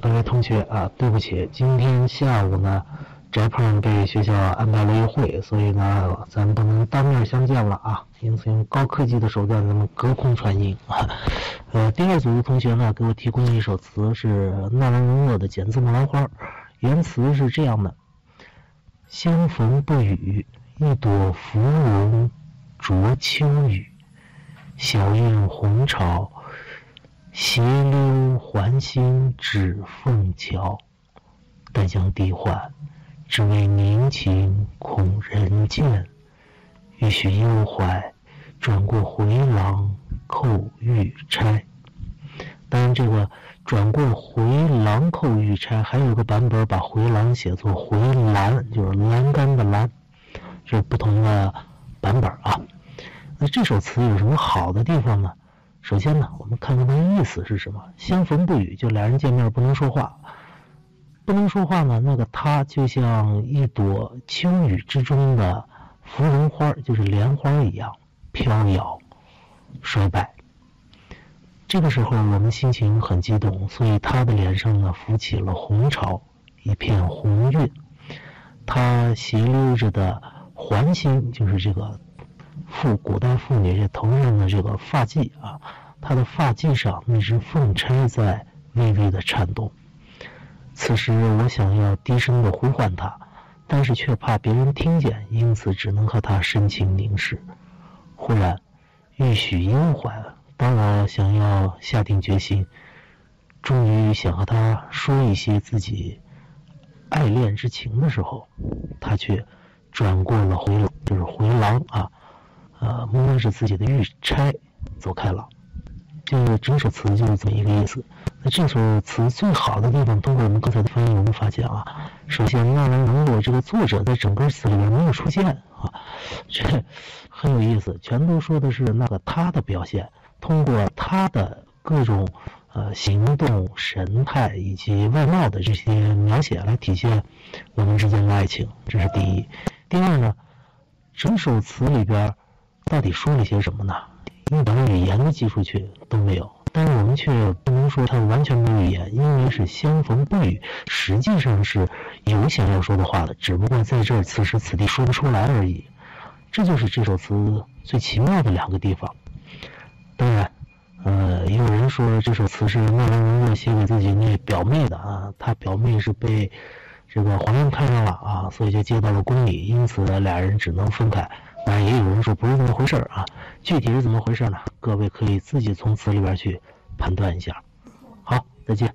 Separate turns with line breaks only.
各位同学啊，对不起，今天下午呢，翟鹏被学校安排了一会，所以呢，咱们不能当面相见了啊。因此用高科技的手段，咱们隔空传音啊。呃，第二组的同学呢，给我提供了一首词，是纳兰容若的《剪字木兰花》，原词是这样的：相逢不语，一朵芙蓉着秋雨，小燕红潮。斜溜环心指凤桥，但将低唤，只为凝情恐人见。欲许幽怀，转过回廊扣玉钗。当然，这个转过回廊扣玉钗，还有个版本把回廊写作回栏，就是栏杆的栏，是不同的版本啊。那这首词有什么好的地方呢？首先呢，我们看看它的意思是什么。相逢不语，就俩人见面不能说话，不能说话呢。那个他就像一朵秋雨之中的芙蓉花，就是莲花一样飘摇、衰败。这个时候我们心情很激动，所以他的脸上呢浮起了红潮，一片红晕。他斜溜着的环心，就是这个。妇古代妇女这头上的这个发髻啊，她的发髻上那只凤钗在微微的颤动。此时我想要低声的呼唤她，但是却怕别人听见，因此只能和她深情凝视。忽然，欲许幽怀，当我想要下定决心，终于想和她说一些自己爱恋之情的时候，她却转过了回就是回廊啊。呃，摸着自己的玉钗走开了，就整首词就是这么一个意思。那这首词最好的地方，通过我们刚才的翻译，我们发现啊，首先纳兰容若这个作者在整个词里面没有出现啊，这很有意思，全都说的是那个他的表现，通过他的各种呃行动、神态以及外貌的这些描写来体现我们之间的爱情，这是第一。第二呢，整首词里边。到底说了些什么呢？一点语言的技术去都没有，但是我们却不能说他完全没有语言，因为是相逢不语，实际上是有想要说的话的，只不过在这儿此时此地说不出来而已。这就是这首词最奇妙的两个地方。当然，呃，也有人说这首词是纳兰容若写给自己那表妹的啊，他表妹是被这个皇上看上了啊，所以就接到了宫里，因此俩人只能分开。那，也有人说不是那么回事啊。具体是怎么回事呢？各位可以自己从词里边去判断一下。好，再见。